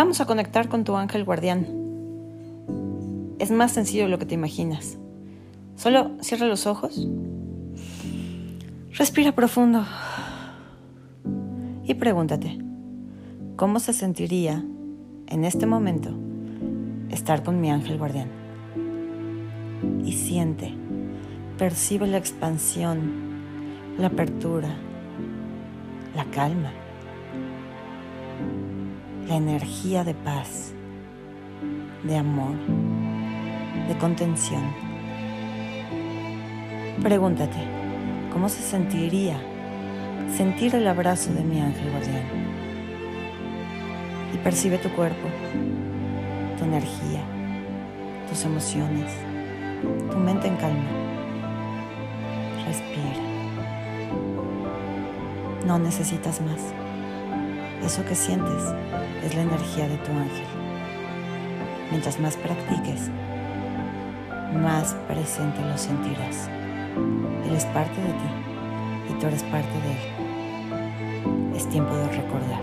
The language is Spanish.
Vamos a conectar con tu ángel guardián. Es más sencillo de lo que te imaginas. Solo cierra los ojos. Respira profundo. Y pregúntate, ¿cómo se sentiría en este momento estar con mi ángel guardián? Y siente, percibe la expansión, la apertura, la calma la energía de paz, de amor, de contención. Pregúntate, ¿cómo se sentiría sentir el abrazo de mi ángel guardián? Y percibe tu cuerpo, tu energía, tus emociones, tu mente en calma. Respira. No necesitas más. Eso que sientes es la energía de tu ángel. Mientras más practiques, más presente lo sentirás. Él es parte de ti y tú eres parte de él. Es tiempo de recordar.